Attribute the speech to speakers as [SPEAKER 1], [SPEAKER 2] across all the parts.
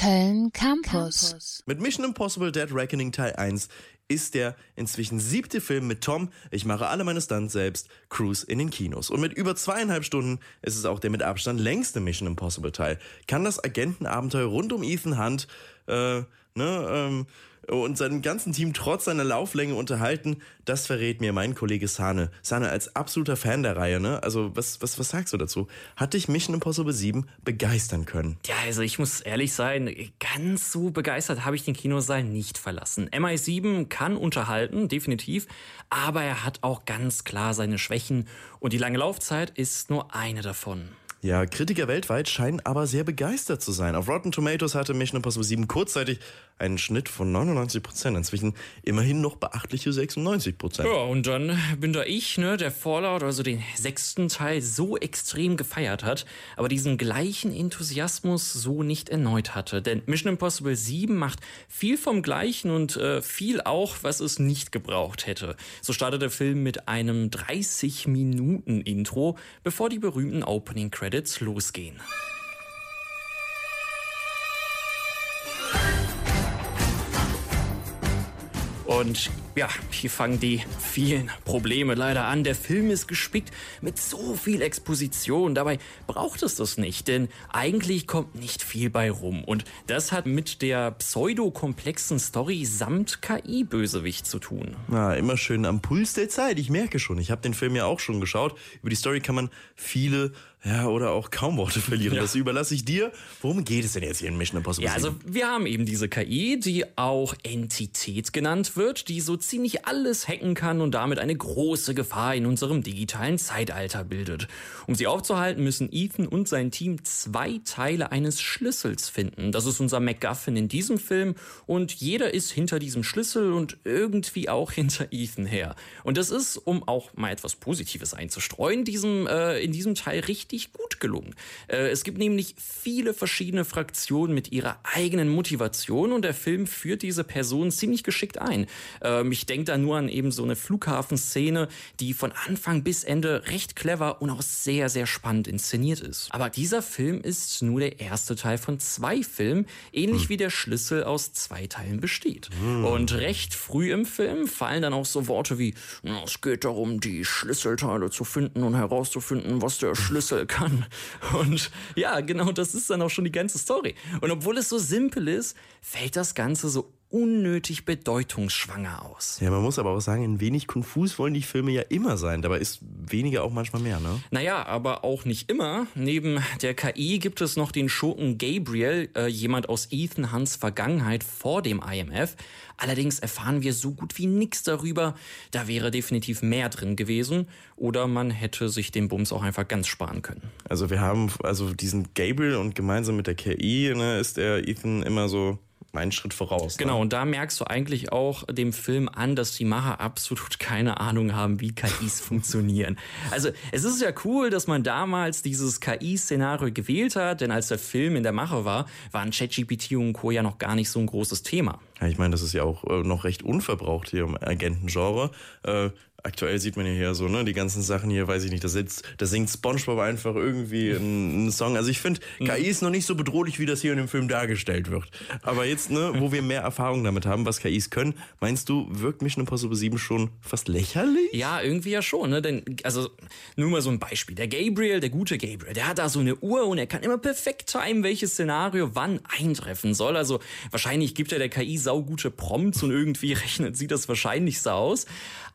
[SPEAKER 1] Köln Campus.
[SPEAKER 2] Mit Mission Impossible Dead Reckoning Teil 1 ist der inzwischen siebte Film mit Tom, ich mache alle meine Stunts selbst, Cruise in den Kinos. Und mit über zweieinhalb Stunden ist es auch der mit Abstand längste Mission Impossible Teil. Kann das Agentenabenteuer rund um Ethan Hunt, äh, ne, ähm, und seinem ganzen Team trotz seiner Lauflänge unterhalten, das verrät mir mein Kollege Sane. Sane als absoluter Fan der Reihe, ne? Also, was, was, was sagst du dazu? Hat dich Mission Impossible 7 begeistern können?
[SPEAKER 3] Ja, also ich muss ehrlich sein, ganz so begeistert habe ich den Kinosaal nicht verlassen. MI7 kann unterhalten, definitiv, aber er hat auch ganz klar seine Schwächen und die lange Laufzeit ist nur eine davon.
[SPEAKER 2] Ja, Kritiker weltweit scheinen aber sehr begeistert zu sein. Auf Rotten Tomatoes hatte Mission Impossible 7 kurzzeitig einen Schnitt von 99 Prozent. Inzwischen immerhin noch beachtliche 96 Prozent.
[SPEAKER 3] Ja, und dann bin da ich, ne, der Fallout, also den sechsten Teil, so extrem gefeiert hat, aber diesen gleichen Enthusiasmus so nicht erneut hatte. Denn Mission Impossible 7 macht viel vom Gleichen und äh, viel auch, was es nicht gebraucht hätte. So startet der Film mit einem 30 Minuten Intro, bevor die berühmten Opening Credits losgehen. Und ja, hier fangen die vielen Probleme leider an. Der Film ist gespickt mit so viel Exposition. Dabei braucht es das nicht, denn eigentlich kommt nicht viel bei rum. Und das hat mit der pseudo-komplexen Story samt KI-Bösewicht zu tun.
[SPEAKER 2] Na, immer schön am Puls der Zeit. Ich merke schon, ich habe den Film ja auch schon geschaut. Über die Story kann man viele ja, oder auch kaum Worte verlieren. Ja. Das überlasse ich dir. Worum geht es denn jetzt hier in Mission Impossible?
[SPEAKER 3] Ja, also wir haben eben diese KI, die auch Entität genannt wird, die so ziemlich alles hacken kann und damit eine große Gefahr in unserem digitalen Zeitalter bildet. Um sie aufzuhalten, müssen Ethan und sein Team zwei Teile eines Schlüssels finden. Das ist unser MacGuffin in diesem Film und jeder ist hinter diesem Schlüssel und irgendwie auch hinter Ethan her. Und das ist, um auch mal etwas Positives einzustreuen, diesem, äh, in diesem Teil richtig richtig gut gelungen. Äh, es gibt nämlich viele verschiedene Fraktionen mit ihrer eigenen Motivation und der Film führt diese Personen ziemlich geschickt ein. Ähm, ich denke da nur an eben so eine Flughafenszene, die von Anfang bis Ende recht clever und auch sehr, sehr spannend inszeniert ist. Aber dieser Film ist nur der erste Teil von zwei Filmen, ähnlich hm. wie der Schlüssel aus zwei Teilen besteht. Hm. Und recht früh im Film fallen dann auch so Worte wie, es geht darum, die Schlüsselteile zu finden und herauszufinden, was der Schlüssel kann. Und ja, genau das ist dann auch schon die ganze Story. Und obwohl es so simpel ist, fällt das Ganze so unnötig bedeutungsschwanger aus.
[SPEAKER 2] Ja, man muss aber auch sagen, ein wenig konfus wollen die Filme ja immer sein. Dabei ist weniger auch manchmal mehr, ne?
[SPEAKER 3] Naja, aber auch nicht immer. Neben der KI gibt es noch den Schurken Gabriel, äh, jemand aus Ethan Hunts Vergangenheit vor dem IMF. Allerdings erfahren wir so gut wie nichts darüber. Da wäre definitiv mehr drin gewesen. Oder man hätte sich den Bums auch einfach ganz sparen können.
[SPEAKER 2] Also wir haben also diesen Gabriel und gemeinsam mit der KI ne, ist der Ethan immer so einen Schritt voraus.
[SPEAKER 3] Genau, ne? und da merkst du eigentlich auch dem Film an, dass die Macher absolut keine Ahnung haben, wie KIs funktionieren. Also es ist ja cool, dass man damals dieses KI-Szenario gewählt hat, denn als der Film in der Mache war, waren ChatGPT und Co. ja noch gar nicht so ein großes Thema.
[SPEAKER 2] Ja, ich meine, das ist ja auch äh, noch recht unverbraucht hier im Agentengenre. Äh, aktuell sieht man ja hier so, ne, die ganzen Sachen hier, weiß ich nicht, da, sitzt, da singt Spongebob einfach irgendwie einen, Song. Also ich finde, mhm. KI ist noch nicht so bedrohlich, wie das hier in dem Film dargestellt wird. Aber jetzt, ne, wo wir mehr Erfahrung damit haben, was KIs können, meinst du, wirkt Mission Impossible 7 schon fast lächerlich?
[SPEAKER 3] Ja, irgendwie ja schon, ne, denn, also, nur mal so ein Beispiel. Der Gabriel, der gute Gabriel, der hat da so eine Uhr und er kann immer perfekt timen, welches Szenario wann eintreffen soll. Also, wahrscheinlich gibt er der KI saugute Prompts und irgendwie rechnet sie das wahrscheinlich so aus.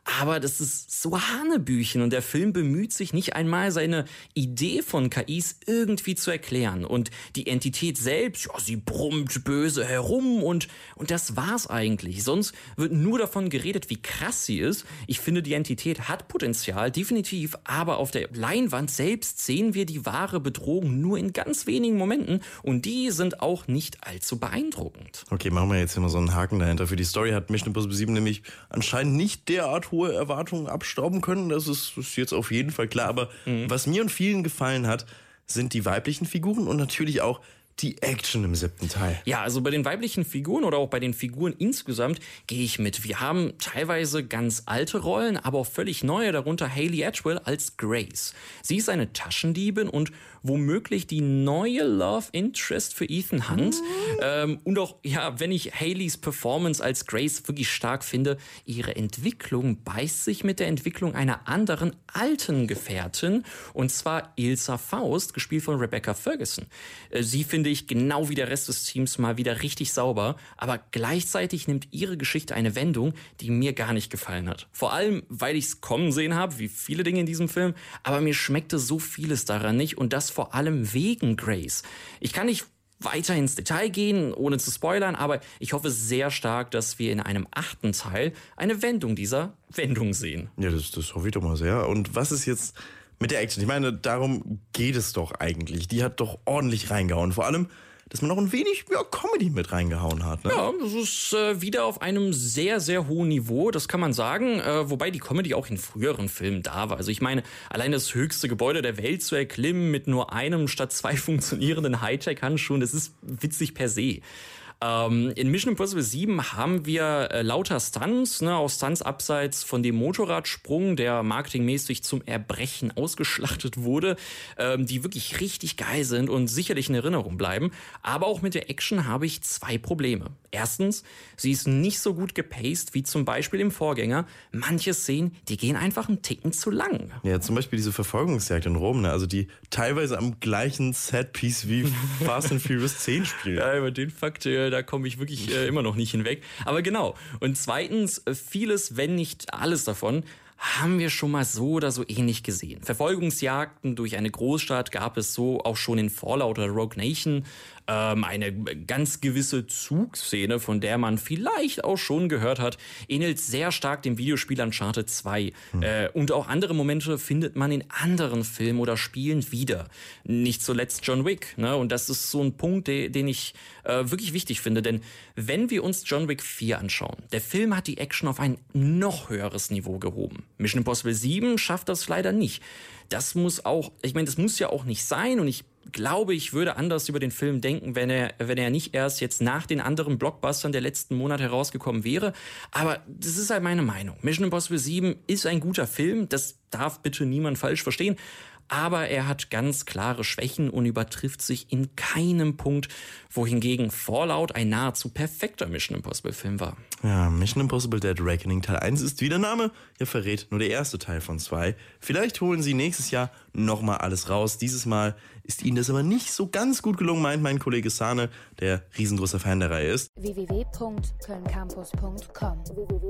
[SPEAKER 3] Aber das ist so Hanebüchen und der Film bemüht sich nicht einmal seine Idee von KIs irgendwie zu erklären. Und die Entität selbst, ja, sie brummt böse herum und, und das war's eigentlich. Sonst wird nur davon geredet, wie krass sie ist. Ich finde, die Entität hat Potenzial, definitiv, aber auf der Leinwand selbst sehen wir die wahre Bedrohung nur in ganz wenigen Momenten und die sind auch nicht allzu beeindruckend.
[SPEAKER 2] Okay, machen wir jetzt immer so einen Haken dahinter. Für die Story hat Mission Impossible 7 nämlich anscheinend nicht derart hohe Erwartungen abstauben können. Das ist, ist jetzt auf jeden Fall klar. Aber mhm. was mir und vielen gefallen hat, sind die weiblichen Figuren und natürlich auch die Action im siebten Teil.
[SPEAKER 3] Ja, also bei den weiblichen Figuren oder auch bei den Figuren insgesamt gehe ich mit. Wir haben teilweise ganz alte Rollen, aber auch völlig neue, darunter Hayley Atwell als Grace. Sie ist eine Taschendiebin und womöglich die neue Love Interest für Ethan Hunt. Mhm. Ähm, und auch, ja, wenn ich Haleys Performance als Grace wirklich stark finde, ihre Entwicklung beißt sich mit der Entwicklung einer anderen alten Gefährtin, und zwar Ilsa Faust, gespielt von Rebecca Ferguson. Äh, sie finde ich genau wie der Rest des Teams mal wieder richtig sauber, aber gleichzeitig nimmt ihre Geschichte eine Wendung, die mir gar nicht gefallen hat. Vor allem, weil ich es kommen sehen habe, wie viele Dinge in diesem Film, aber mir schmeckte so vieles daran nicht und das vor allem wegen Grace. Ich kann nicht weiter ins Detail gehen, ohne zu spoilern, aber ich hoffe sehr stark, dass wir in einem achten Teil eine Wendung dieser Wendung sehen.
[SPEAKER 2] Ja, das, das hoffe ich doch mal sehr. Und was ist jetzt mit der Action? Ich meine, darum geht es doch eigentlich. Die hat doch ordentlich reingehauen. Vor allem dass man noch ein wenig ja, Comedy mit reingehauen hat. Ne?
[SPEAKER 3] Ja, das ist äh, wieder auf einem sehr, sehr hohen Niveau, das kann man sagen. Äh, wobei die Comedy auch in früheren Filmen da war. Also ich meine, allein das höchste Gebäude der Welt zu erklimmen mit nur einem statt zwei funktionierenden Hightech-Handschuhen, das ist witzig per se. Ähm, in Mission Impossible 7 haben wir äh, lauter Stunts, ne, auch Stunts abseits von dem Motorradsprung, der marketingmäßig zum Erbrechen ausgeschlachtet wurde, ähm, die wirklich richtig geil sind und sicherlich in Erinnerung bleiben. Aber auch mit der Action habe ich zwei Probleme. Erstens, sie ist nicht so gut gepaced wie zum Beispiel im Vorgänger. Manche Szenen, die gehen einfach einen Ticken zu lang.
[SPEAKER 2] Ja, zum Beispiel diese Verfolgungsjagd in Rom, ne? also die teilweise am gleichen Setpiece wie Fast and Furious 10 spielt.
[SPEAKER 3] Ja, über den Fakt, äh, da komme ich wirklich äh, immer noch nicht hinweg. Aber genau. Und zweitens, äh, vieles, wenn nicht alles davon, haben wir schon mal so oder so ähnlich gesehen. Verfolgungsjagden durch eine Großstadt gab es so auch schon in Fallout oder Rogue Nation ähm, eine ganz gewisse Zugszene, von der man vielleicht auch schon gehört hat, ähnelt sehr stark dem Videospiel Uncharted 2. Hm. Äh, und auch andere Momente findet man in anderen Filmen oder Spielen wieder. Nicht zuletzt John Wick. Ne? Und das ist so ein Punkt, de den ich äh, wirklich wichtig finde. Denn wenn wir uns John Wick 4 anschauen, der Film hat die Action auf ein noch höheres Niveau gehoben. Mission Impossible 7 schafft das leider nicht. Das muss auch, ich meine, das muss ja auch nicht sein und ich glaube, ich würde anders über den Film denken, wenn er, wenn er nicht erst jetzt nach den anderen Blockbustern der letzten Monate herausgekommen wäre. Aber das ist halt meine Meinung. Mission Impossible 7 ist ein guter Film. Das darf bitte niemand falsch verstehen aber er hat ganz klare Schwächen und übertrifft sich in keinem Punkt, wohingegen Fallout ein nahezu perfekter Mission Impossible Film war.
[SPEAKER 2] Ja, Mission Impossible Dead Reckoning Teil 1 ist wie der Name ja verrät, nur der erste Teil von zwei. Vielleicht holen sie nächstes Jahr nochmal alles raus. Dieses Mal ist ihnen das aber nicht so ganz gut gelungen, meint mein Kollege Sahne, der riesengroßer Fan der Reihe ist.
[SPEAKER 1] www.kölncampus.com www